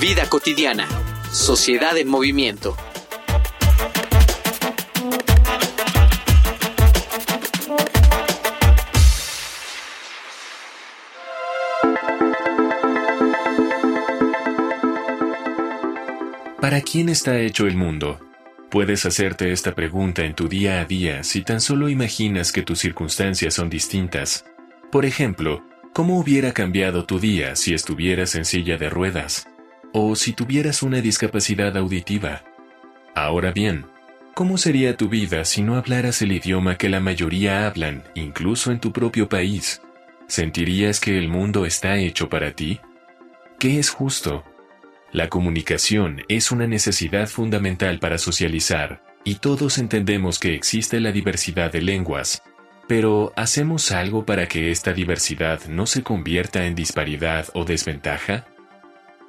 Vida cotidiana. Sociedad en movimiento. ¿Para quién está hecho el mundo? Puedes hacerte esta pregunta en tu día a día si tan solo imaginas que tus circunstancias son distintas. Por ejemplo, ¿cómo hubiera cambiado tu día si estuvieras en silla de ruedas? O si tuvieras una discapacidad auditiva. Ahora bien, ¿cómo sería tu vida si no hablaras el idioma que la mayoría hablan, incluso en tu propio país? ¿Sentirías que el mundo está hecho para ti? ¿Qué es justo? La comunicación es una necesidad fundamental para socializar, y todos entendemos que existe la diversidad de lenguas, pero ¿hacemos algo para que esta diversidad no se convierta en disparidad o desventaja?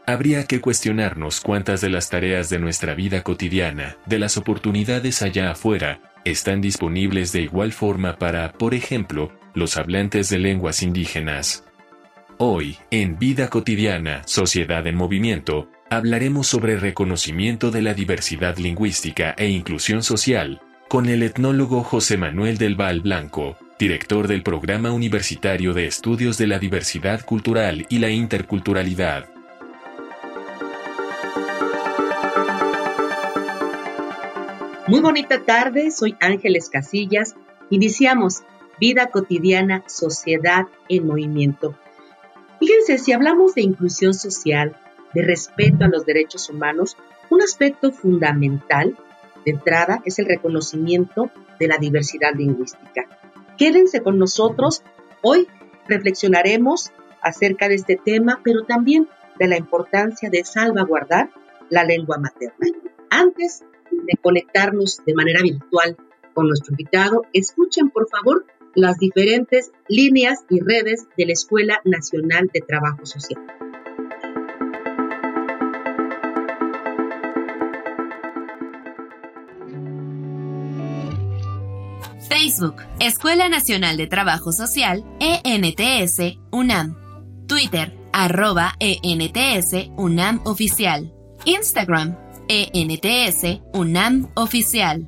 Habría que cuestionarnos cuántas de las tareas de nuestra vida cotidiana, de las oportunidades allá afuera, están disponibles de igual forma para, por ejemplo, los hablantes de lenguas indígenas. Hoy, en Vida Cotidiana, Sociedad en Movimiento, hablaremos sobre reconocimiento de la diversidad lingüística e inclusión social, con el etnólogo José Manuel del Val Blanco, director del Programa Universitario de Estudios de la Diversidad Cultural y la Interculturalidad. Muy bonita tarde, soy Ángeles Casillas. Iniciamos Vida cotidiana, sociedad en movimiento. Fíjense, si hablamos de inclusión social, de respeto a los derechos humanos, un aspecto fundamental de entrada es el reconocimiento de la diversidad lingüística. Quédense con nosotros. Hoy reflexionaremos acerca de este tema, pero también de la importancia de salvaguardar la lengua materna. Antes de conectarnos de manera virtual con nuestro invitado, escuchen por favor las diferentes líneas y redes de la Escuela Nacional de Trabajo Social. Facebook, Escuela Nacional de Trabajo Social, ENTS, UNAM. Twitter, arroba ENTS, UNAM Oficial. Instagram, ENTS UNAM Oficial.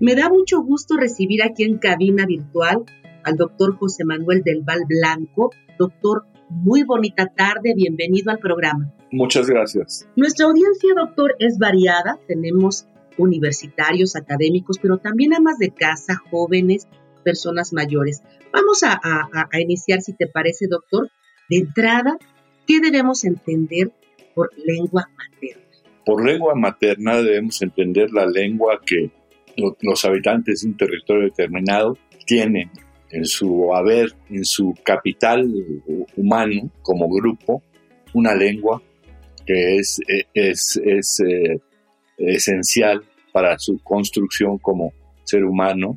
Me da mucho gusto recibir aquí en cabina virtual al doctor José Manuel del Val Blanco. Doctor, muy bonita tarde, bienvenido al programa. Muchas gracias. Nuestra audiencia, doctor, es variada. Tenemos universitarios, académicos, pero también amas de casa, jóvenes, personas mayores. Vamos a, a iniciar, si te parece, doctor, de entrada, ¿qué debemos entender por lengua materna? Por lengua materna debemos entender la lengua que los habitantes de un territorio determinado tienen en su haber, en su capital humano como grupo, una lengua que es, es, es eh, esencial para su construcción como ser humano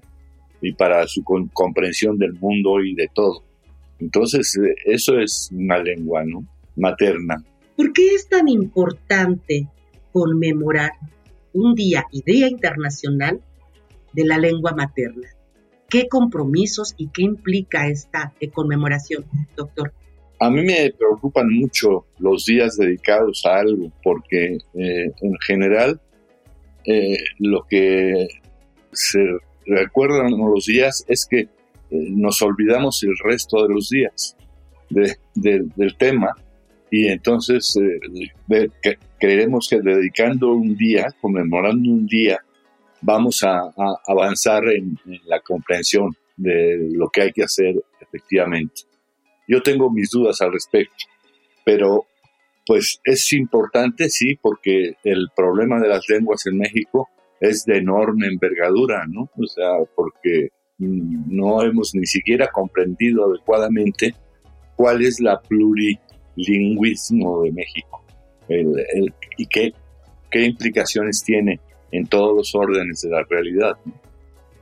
y para su comprensión del mundo y de todo. Entonces, eh, eso es una lengua, ¿no? Materna. ¿Por qué es tan importante conmemorar un día y día internacional de la lengua materna? ¿Qué compromisos y qué implica esta conmemoración, doctor? A mí me preocupan mucho los días dedicados a algo, porque eh, en general eh, lo que se recuerdan los días es que nos olvidamos el resto de los días del tema y entonces eh, creemos que dedicando un día, conmemorando un día, vamos a, avanzar en, la comprensión de lo que hay que hacer efectivamente. Yo tengo mis dudas al respecto, pero pues es importante, sí, porque el problema de las lenguas en México es de enorme envergadura, ¿no? O sea, porque no hemos ni siquiera comprendido adecuadamente cuál es la plurilingüismo de México y qué, qué implicaciones tiene en todos los órdenes de la realidad.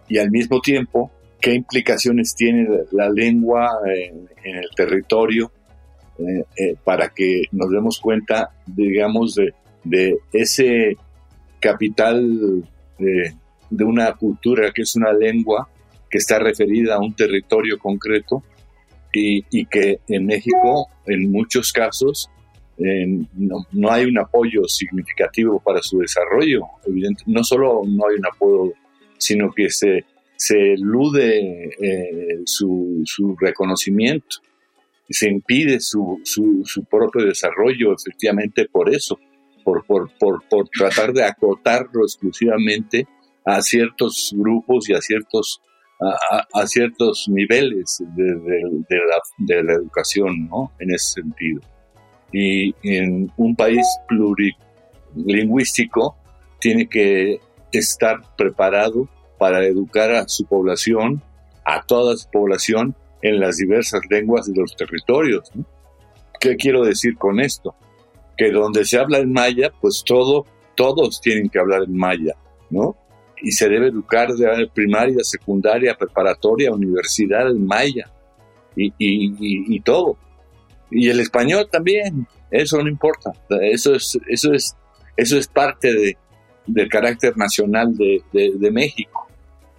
Y al mismo tiempo, qué implicaciones tiene la lengua en, el territorio eh, eh, para que nos demos cuenta, digamos, de, de ese capital de, una cultura que es una lengua que está referida a un territorio concreto y, y que en México, en muchos casos, no, no, hay un apoyo significativo para su desarrollo. Evidente, no solo no hay un apoyo, sino que se, se elude eh, su, su, reconocimiento, se impide su, su, su, propio desarrollo efectivamente por eso, por, por, por, por tratar de acotarlo exclusivamente a ciertos grupos y a ciertos a, ciertos niveles de, la, educación, ¿no? En ese sentido y en un país plurilingüístico tiene que estar preparado para educar a su población, a toda su población, en las diversas lenguas de los territorios. ¿Qué quiero decir con esto? Que donde se habla en maya, pues todo, todos tienen que hablar en maya, ¿no? Y se debe educar de primaria, secundaria, preparatoria, universidad maya y, y, y todo y el español también, eso no importa, eso es, eso es, eso es parte de, del carácter nacional de, de, México.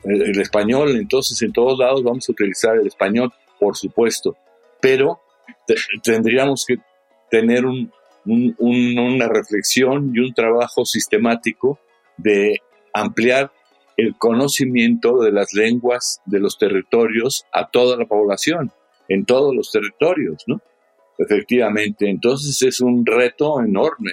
El, español, entonces en todos lados vamos a utilizar el español, por supuesto, pero tendríamos que tener un, un, una reflexión y un trabajo sistemático de ampliar el conocimiento de las lenguas de los territorios a toda la población, en todos los territorios, ¿no? Efectivamente, entonces es un reto enorme.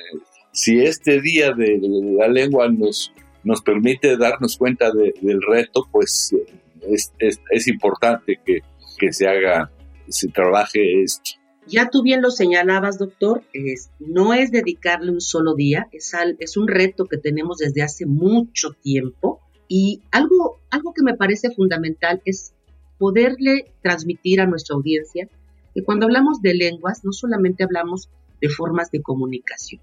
Si este día de la lengua nos, nos permite darnos cuenta del reto, pues es, es, importante que, que, se haga, se trabaje esto. Ya tú bien lo señalabas, doctor, es, no es dedicarle un solo día, es, un reto que tenemos desde hace mucho tiempo. Y algo, algo que me parece fundamental es poderle transmitir a nuestra audiencia y cuando hablamos de lenguas, no solamente hablamos de formas de comunicación,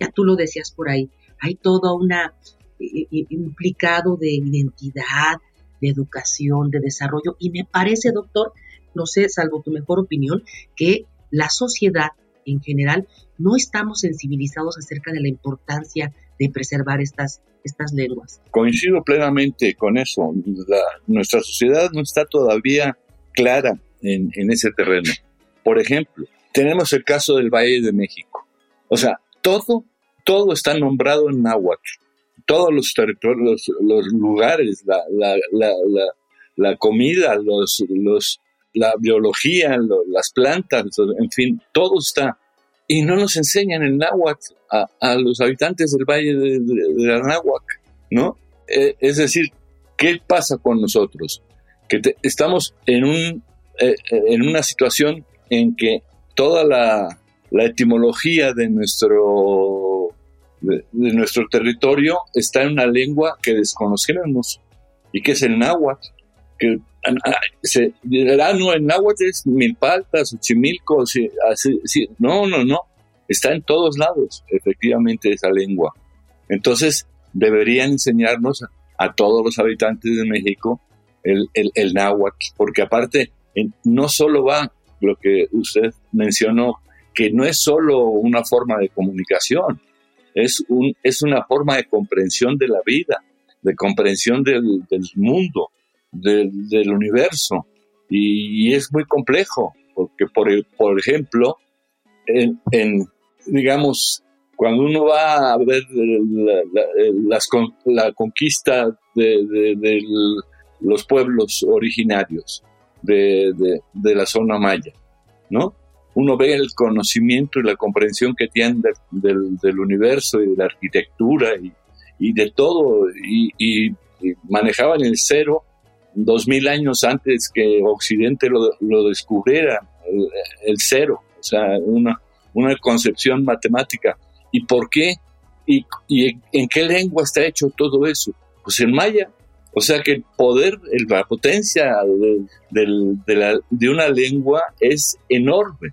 ya tú lo decías por ahí, hay todo una eh, eh, implicado de identidad, de educación, de desarrollo, y me parece, doctor, no sé, salvo tu mejor opinión, que la sociedad en general no estamos sensibilizados acerca de la importancia de preservar estas, estas lenguas. Coincido plenamente con eso. nuestra sociedad no está todavía clara en, ese terreno. Por ejemplo, tenemos el caso del Valle de México. O sea, todo, todo está nombrado en náhuatl. Todos los territorios, los, lugares, la, la, la, la, comida, los, los, la biología, las plantas, en fin, todo está. Y no nos enseñan el náhuatl a, los habitantes del Valle de, de, ¿no? Eh, es decir, ¿qué pasa con nosotros? Que estamos en, un, eh, en una situación en que toda la, etimología de nuestro, de, nuestro territorio está en una lengua que desconocemos y que es el náhuatl. Que, se, no, el náhuatl es milpaltas, uchimilco, así, no, no, no, está en todos lados, efectivamente, esa lengua. Entonces, deberían enseñarnos a, todos los habitantes de México el, el, náhuatl, porque aparte, no solo va lo que usted mencionó, que no es solo una forma de comunicación, es, un, es una forma de comprensión de la vida, de comprensión del, mundo, del, universo. Y, es muy complejo, porque, por, por ejemplo, en, digamos, cuando uno va a ver la, la, conquista de los pueblos originarios, de, de, la zona maya, ¿no? Uno ve el conocimiento y la comprensión que tienen del, del, universo y de la arquitectura y, y de todo, y, y, manejaban el cero dos mil años antes que Occidente lo, descubriera, el, cero, o sea, una, concepción matemática. ¿Y por qué? ¿Y, ¿Y en qué lengua está hecho todo eso? Pues en maya, O sea que el poder, la potencia de, una lengua es enorme.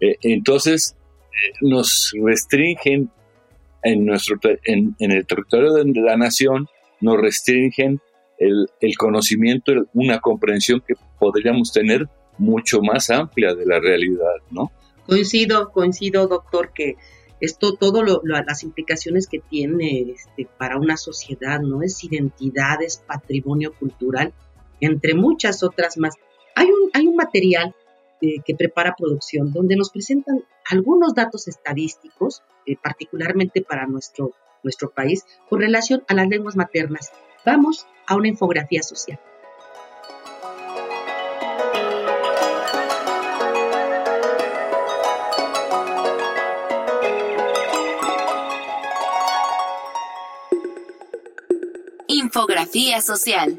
Eh, entonces, eh, nos restringen en, nuestro, en, el territorio de la nación, nos restringen el, conocimiento, una comprensión que podríamos tener mucho más amplia de la realidad, ¿no? Coincido, coincido, doctor, que esto, todo lo, las implicaciones que tiene este, para una sociedad, ¿no? Es identidad, es patrimonio cultural, entre muchas otras más. Hay un, hay un material eh, que prepara producción donde nos presentan algunos datos estadísticos, eh, particularmente para nuestro, nuestro país, con relación a las lenguas maternas. Vamos a una infografía social. Infografía social.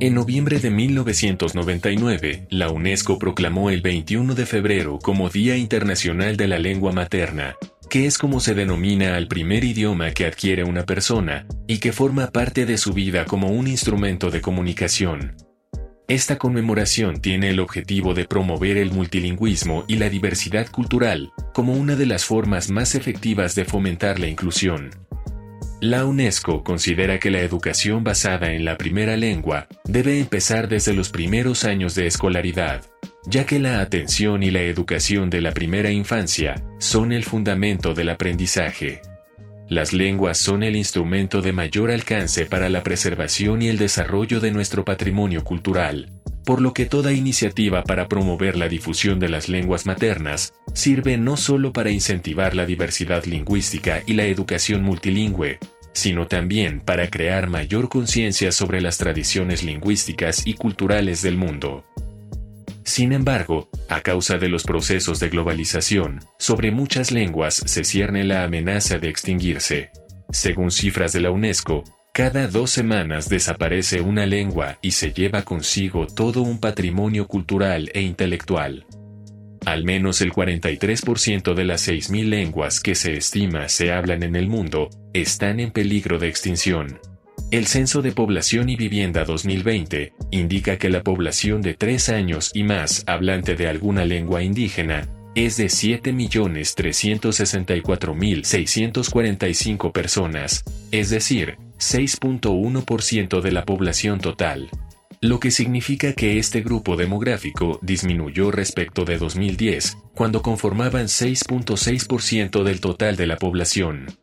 En noviembre de 1999, la UNESCO proclamó el 21 de febrero como Día Internacional de la Lengua Materna, que es como se denomina al primer idioma que adquiere una persona y que forma parte de su vida como un instrumento de comunicación. Esta conmemoración tiene el objetivo de promover el multilingüismo y la diversidad cultural como una de las formas más efectivas de fomentar la inclusión. La UNESCO considera que la educación basada en la primera lengua debe empezar desde los primeros años de escolaridad, ya que la atención y la educación de la primera infancia son el fundamento del aprendizaje. Las lenguas son el instrumento de mayor alcance para la preservación y el desarrollo de nuestro patrimonio cultural, por lo que toda iniciativa para promover la difusión de las lenguas maternas sirve no solo para incentivar la diversidad lingüística y la educación multilingüe, sino también para crear mayor conciencia sobre las tradiciones lingüísticas y culturales del mundo. Sin embargo, a causa de los procesos de globalización, sobre muchas lenguas se cierne la amenaza de extinguirse. Según cifras de la UNESCO, cada dos semanas desaparece una lengua y se lleva consigo todo un patrimonio cultural e intelectual. Al menos el 43% de las 6.000 lenguas que se estima se hablan en el mundo están en peligro de extinción. El Censo de Población y Vivienda 2020 indica que la población de 3 años y más hablante de alguna lengua indígena es de 7.364.645 personas, es decir, 6.1% de la población total, lo que significa que este grupo demográfico disminuyó respecto de 2010, cuando conformaban 6.6% del total de la población.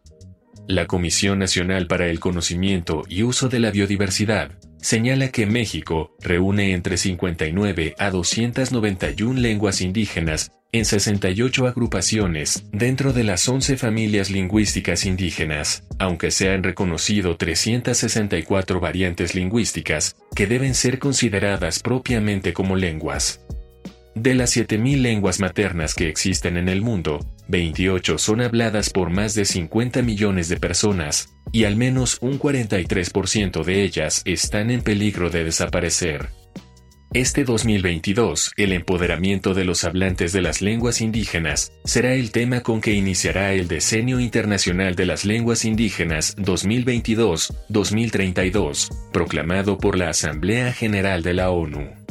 La Comisión Nacional para el Conocimiento y Uso de la Biodiversidad señala que México reúne entre 59 a 291 lenguas indígenas en 68 agrupaciones dentro de las 11 familias lingüísticas indígenas, aunque se han reconocido 364 variantes lingüísticas que deben ser consideradas propiamente como lenguas. De las 7.000 lenguas maternas que existen en el mundo, 28 son habladas por más de 50 millones de personas, y al menos un 43% de ellas están en peligro de desaparecer. Este 2022, el empoderamiento de los hablantes de las lenguas indígenas será el tema con que iniciará el Decenio Internacional de las Lenguas Indígenas 2022-2032, proclamado por la Asamblea General de la ONU.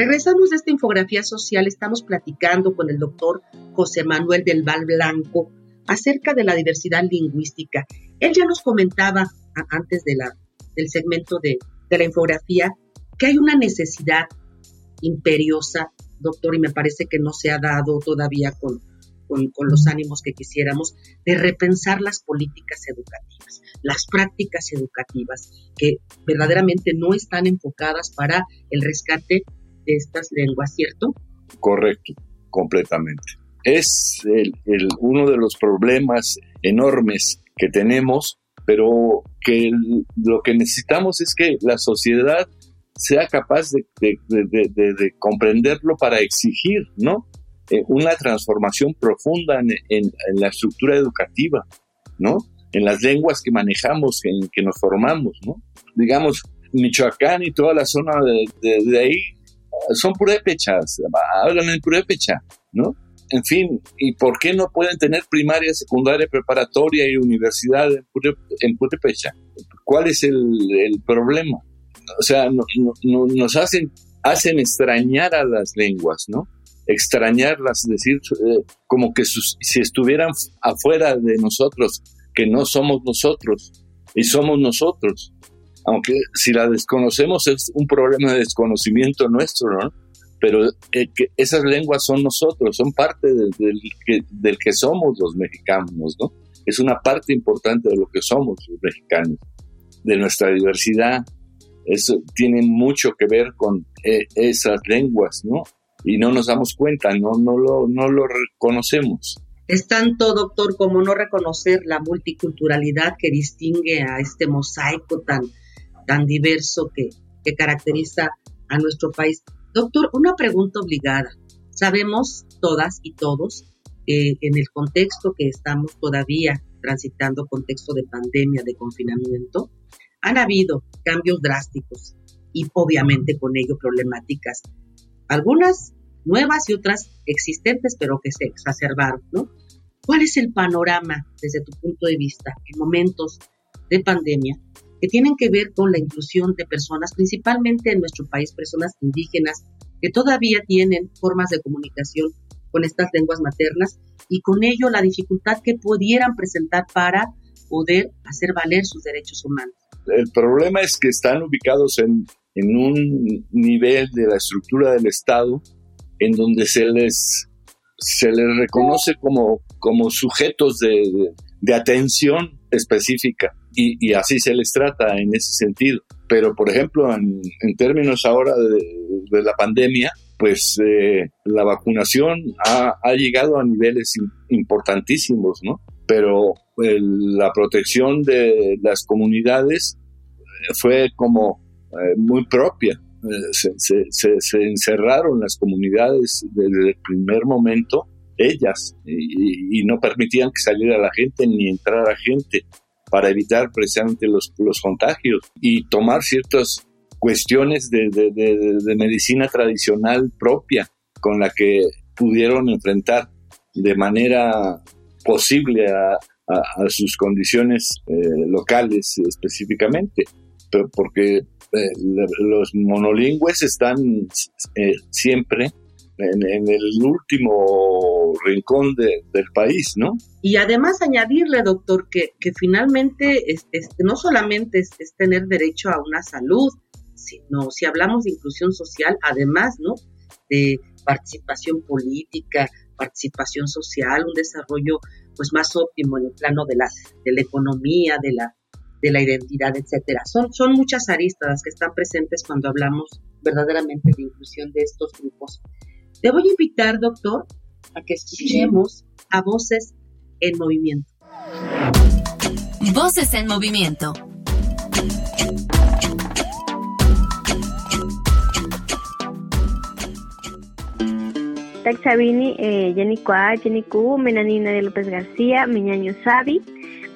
Regresamos de esta infografía social, estamos platicando con el doctor José Manuel del Val Blanco acerca de la diversidad lingüística. Él ya nos comentaba antes del segmento de, la infografía que hay una necesidad imperiosa, doctor, y me parece que no se ha dado todavía con, con, los ánimos que quisiéramos, de repensar las políticas educativas, las prácticas educativas, que verdaderamente no están enfocadas para el rescate de estas lenguas, ¿cierto? Correcto, completamente. Es el, uno de los problemas enormes que tenemos, pero que lo que necesitamos es que la sociedad sea capaz de, de, comprenderlo para exigir, ¿no? Eh, una transformación profunda en, en, la estructura educativa, ¿no? en las lenguas que manejamos, en que nos formamos, ¿no? Digamos, Michoacán y toda la zona de, ahí son purépechas, hablan en purépecha, ¿no? En fin, ¿y por qué no pueden tener primaria, secundaria, preparatoria y universidad en, purépecha? ¿Cuál es el, el, problema? O sea, nos hacen, hacen extrañar a las lenguas, ¿no? Extrañarlas, decir, eh, como que si estuvieran afuera de nosotros, que no somos nosotros y somos nosotros. Aunque si la desconocemos es un problema de desconocimiento nuestro, ¿no? Pero eh, esas lenguas son nosotros, son parte del, que, del que somos los mexicanos, ¿no? Es una parte importante de lo que somos los mexicanos, de nuestra diversidad. Eso tiene mucho que ver con eh, esas lenguas, ¿no? Y no nos damos cuenta, no, no, lo, no lo reconocemos. Es tanto, doctor, como no reconocer la multiculturalidad que distingue a este mosaico tan, tan diverso que, que caracteriza a nuestro país. Doctor, una pregunta obligada. Sabemos todas y todos que en el contexto que estamos todavía transitando, contexto de pandemia, de confinamiento, han habido cambios drásticos y obviamente con ello problemáticas. Algunas nuevas y otras existentes, pero que se exacerbaron, ¿no? ¿Cuál es el panorama desde tu punto de vista en momentos de pandemia que tienen que ver con la inclusión de personas, principalmente en nuestro país, personas indígenas que todavía tienen formas de comunicación con estas lenguas maternas y con ello la dificultad que pudieran presentar para poder hacer valer sus derechos humanos? El problema es que están ubicados en, un nivel de la estructura del Estado en donde se les, se les reconoce como, como sujetos de, de, atención específica y, así se les trata en ese sentido. Pero, por ejemplo, en, términos ahora de, la pandemia, pues eh, la vacunación ha, llegado a niveles importantísimos, ¿no? Pero la protección de las comunidades fue como eh, muy propia se, se, encerraron las comunidades desde el primer momento, ellas, y, no permitían que saliera la gente ni entrara gente para evitar precisamente los, los contagios y tomar ciertas cuestiones de, de, medicina tradicional propia con la que pudieron enfrentar de manera posible a, sus condiciones eh, locales específicamente, pero porque eh, los monolingües están eh, siempre en, el último rincón del país, ¿no? Y además añadirle, doctor, que, que finalmente es, no solamente es, tener derecho a una salud, sino si hablamos de inclusión social, además, ¿no? De participación política, participación social, un desarrollo pues más óptimo en el plano de la, de la economía, de la, de la identidad, etcétera. Son, son muchas aristas que están presentes cuando hablamos verdaderamente de inclusión de estos grupos. Te voy a invitar, doctor, a que escuchemos a Voces en Movimiento. Voces en Movimiento. Taxabini, eh, Jenny Kua, Jenny Ku, Menanina de López García, Miñaño Sabi,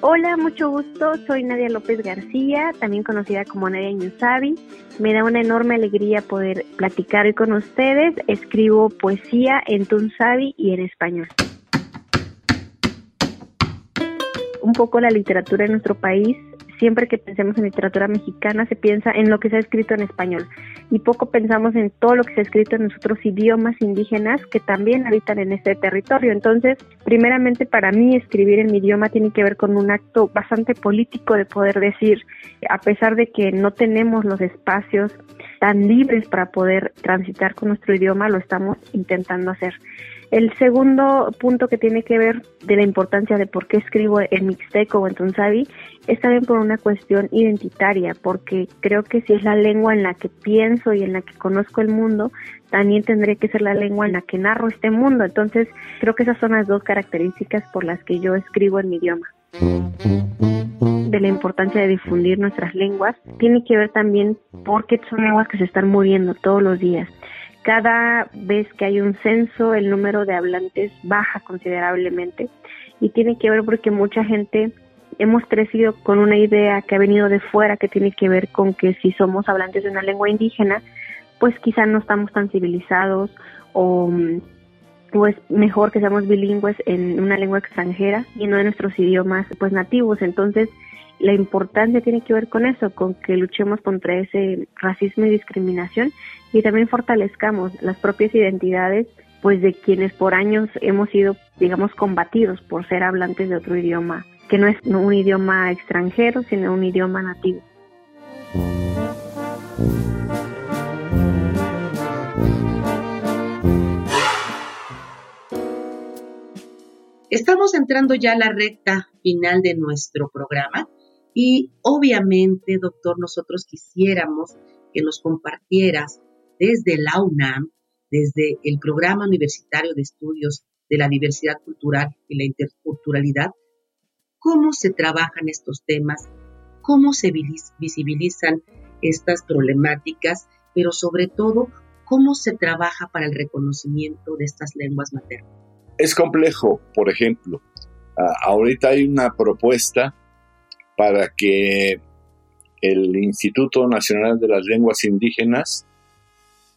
Hola, mucho gusto. Soy Nadia López García, también conocida como Nadia Ñusabi. Me da una enorme alegría poder platicar hoy con ustedes. Escribo poesía en Tunsabi y en español. Un poco la literatura en nuestro país siempre que pensemos en literatura mexicana se piensa en lo que se ha escrito en español y poco pensamos en todo lo que se ha escrito en los otros idiomas indígenas que también habitan en este territorio. Entonces, primeramente para mí escribir en mi idioma tiene que ver con un acto bastante político de poder decir, a pesar de que no tenemos los espacios tan libres para poder transitar con nuestro idioma, lo estamos intentando hacer. El segundo punto que tiene que ver de la importancia de por qué escribo en Mixteco o en Tunsabi es también por una cuestión identitaria, porque creo que si es la lengua en la que pienso y en la que conozco el mundo, también tendría que ser la lengua en la que narro este mundo. Entonces, creo que esas son las dos características por las que yo escribo en mi idioma. De la importancia de difundir nuestras lenguas, tiene que ver también porque son lenguas que se están muriendo todos los días. Cada vez que hay un censo, el número de hablantes baja considerablemente y tiene que ver porque mucha gente hemos crecido con una idea que ha venido de fuera que tiene que ver con que si somos hablantes de una lengua indígena, pues quizá no estamos tan civilizados o, o es mejor que seamos bilingües en una lengua extranjera y no en nuestros idiomas pues nativos. Entonces, la importancia tiene que ver con eso, con que luchemos contra ese racismo y discriminación y también fortalezcamos las propias identidades pues de quienes por años hemos sido digamos combatidos por ser hablantes de otro idioma que no es un idioma extranjero sino un idioma nativo. Estamos entrando ya a la recta final de nuestro programa y obviamente, doctor, nosotros quisiéramos que nos compartieras desde la UNAM, desde el Programa Universitario de Estudios de la Diversidad Cultural y la Interculturalidad, cómo se trabajan estos temas, cómo se visibilizan estas problemáticas, pero sobre todo, cómo se trabaja para el reconocimiento de estas lenguas maternas. Es complejo, por ejemplo. ahorita hay una propuesta para que el Instituto Nacional de las Lenguas Indígenas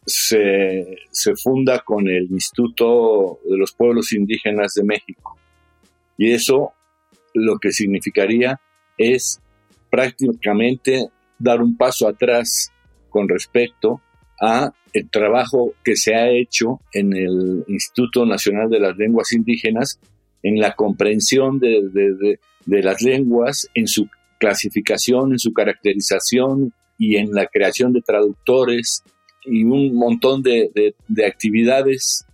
se, funda con el Instituto de los Pueblos Indígenas de México. Y eso lo que significaría es prácticamente dar un paso atrás con respecto a el trabajo que se ha hecho en el Instituto Nacional de las Lenguas Indígenas en la comprensión de, de las lenguas en su clasificación, en su caracterización y en la creación de traductores y un montón de, actividades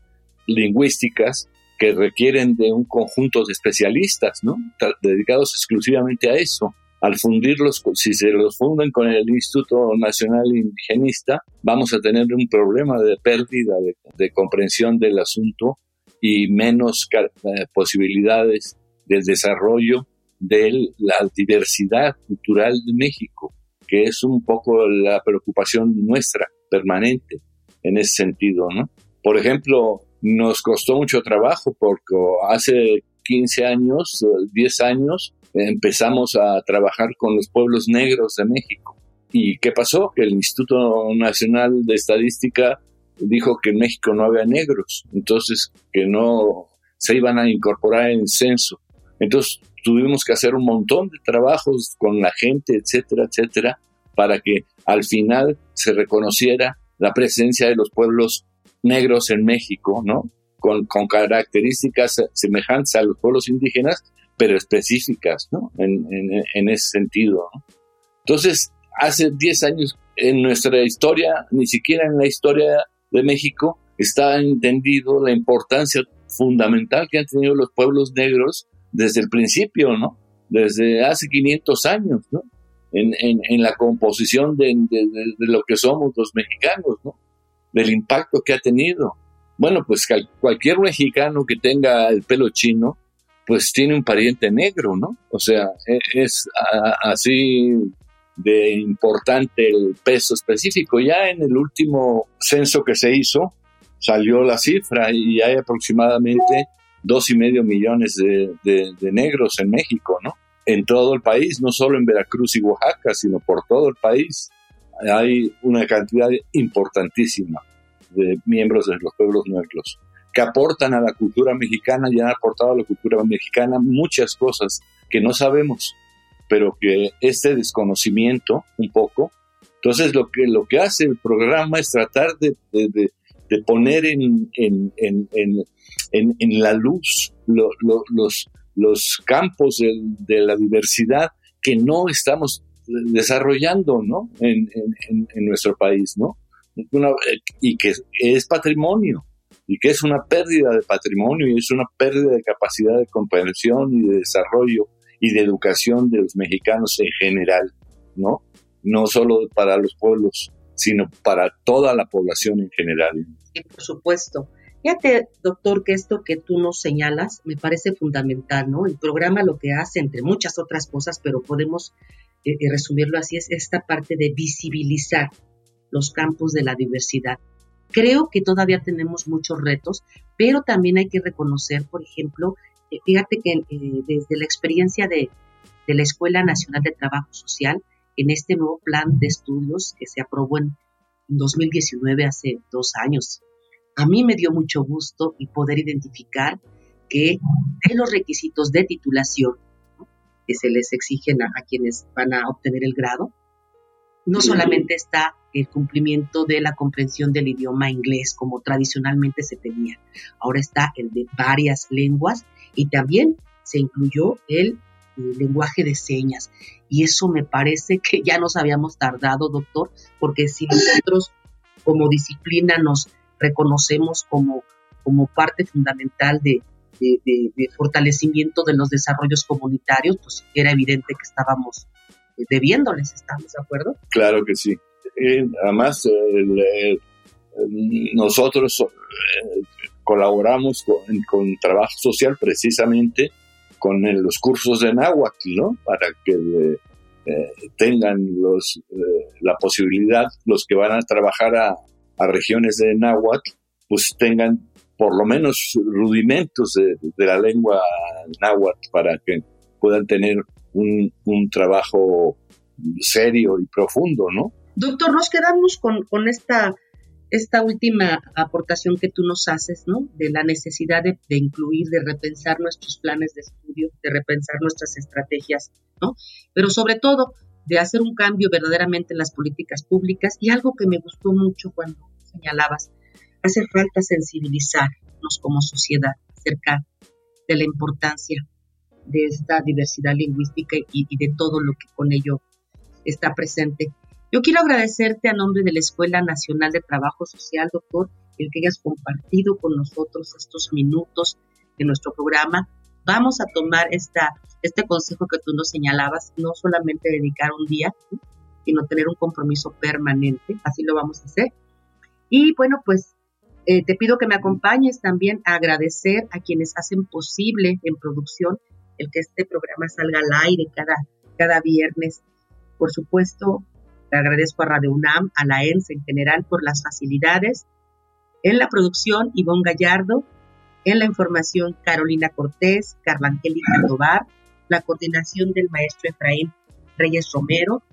lingüísticas que requieren de un conjunto de especialistas, ¿no? dedicados exclusivamente a eso. Al fundirlos, si se los funden con el Instituto Nacional Indigenista, vamos a tener un problema de pérdida de comprensión del asunto y menos eh, posibilidades del desarrollo de la diversidad cultural de México, que es un poco la preocupación nuestra permanente en ese sentido, ¿no? Por ejemplo, nos costó mucho trabajo porque hace 15 años, 10 años, empezamos a trabajar con los pueblos negros de México. ¿Y qué pasó? Que el Instituto Nacional de Estadística dijo que en México no había negros, entonces que no se iban a incorporar en el censo. Entonces tuvimos que hacer un montón de trabajos con la gente, etcétera, etcétera, para que al final se reconociera la presencia de los pueblos negros en México, ¿no? Con, características semejantes a los pueblos indígenas, pero específicas, ¿no? En, ese sentido, Entonces, hace 10 años en nuestra historia, ni siquiera en la historia de México, está entendido la importancia fundamental que han tenido los pueblos negros desde el principio, ¿no? Desde hace 500 años, ¿no? En, la composición de, lo que somos los mexicanos, ¿no? Del impacto que ha tenido. Bueno, pues cualquier mexicano que tenga el pelo chino, pues tiene un pariente negro, ¿no? O sea, e, es así de importante el peso específico. Ya en el último censo que se hizo, salió la cifra y hay aproximadamente dos y medio millones de, negros en México, ¿no? En todo el país, no solo en Veracruz y Oaxaca, sino por todo el país. Hay una cantidad importantísima de miembros de los pueblos negros que aportan a la cultura mexicana y han aportado a la cultura mexicana muchas cosas que no sabemos, pero que este desconocimiento un poco, entonces lo que, lo que hace el programa es tratar de, poner en, en, la luz los, los campos de, la diversidad que no estamos desarrollando ¿no? En, nuestro país, ¿no? y que es patrimonio, y que es una pérdida de patrimonio y es una pérdida de capacidad de comprensión y de desarrollo y de educación de los mexicanos en general, ¿no? No solo para los pueblos, sino para toda la población en general. Por supuesto. Fíjate, doctor, que esto que tú nos señalas me parece fundamental, ¿no? El programa lo que hace, entre muchas otras cosas, pero podemos eh, eh, resumirlo así, es esta parte de visibilizar los campos de la diversidad. Creo que todavía tenemos muchos retos, pero también hay que reconocer, por ejemplo, eh, fíjate que desde la experiencia de la Escuela Nacional de Trabajo Social en este nuevo plan de estudios que se aprobó en 2019, hace dos años. A mí me dio mucho gusto y poder identificar que de los requisitos de titulación que se les exigen a, quienes van a obtener el grado, no solamente está el cumplimiento de la comprensión del idioma inglés como tradicionalmente se tenía, ahora está el de varias lenguas y también se incluyó el, lenguaje de señas. Y eso me parece que ya nos habíamos tardado, doctor, porque si nosotros como disciplina nos reconocemos como, como parte fundamental de, de, fortalecimiento de los desarrollos comunitarios, pues era evidente que estábamos eh, debiéndoles, ¿estamos de acuerdo? Claro que sí. Eh, además, nosotros eh, colaboramos con, trabajo social precisamente con los cursos de náhuatl, ¿no? Para que tengan los, la posibilidad, los que van a trabajar a, a regiones de náhuatl, pues tengan por lo menos rudimentos de, la lengua náhuatl para que puedan tener un, trabajo serio y profundo, ¿no? Doctor, nos quedamos con, con esta, esta última aportación que tú nos haces, ¿no? De la necesidad de, incluir, de repensar nuestros planes de estudio, de repensar nuestras estrategias, ¿no? Pero sobre todo, de hacer un cambio verdaderamente en las políticas públicas y algo que me gustó mucho cuando señalabas, hace falta sensibilizarnos como sociedad acerca de la importancia de esta diversidad lingüística y, de todo lo que con ello está presente. Yo quiero agradecerte a nombre de la Escuela Nacional de Trabajo Social, doctor, el que hayas compartido con nosotros estos minutos de nuestro programa. Vamos a tomar esta, este consejo que tú nos señalabas, no solamente dedicar un día, sino tener un compromiso permanente. Así lo vamos a hacer. Y bueno, pues eh, te pido que me acompañes también a agradecer a quienes hacen posible en producción el que este programa salga al aire cada, cada viernes. Por supuesto, agradezco a Radio UNAM, a la ENS en general por las facilidades. En la producción, Ivonne Gallardo. En la información, Carolina Cortés, Carla Angélica Tobar. La coordinación del maestro Efraín Reyes Romero.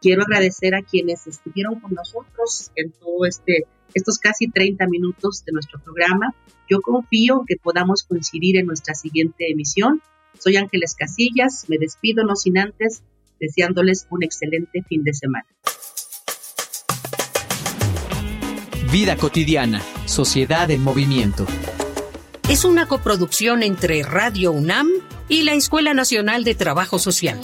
Quiero agradecer a quienes estuvieron con nosotros en todo este estos casi 30 minutos de nuestro programa. Yo confío que podamos coincidir en nuestra siguiente emisión. Soy Ángeles Casillas, me despido no sin antes deseándoles un excelente fin de semana. Vida cotidiana, sociedad en movimiento. Es una coproducción entre Radio UNAM y la Escuela Nacional de Trabajo Social.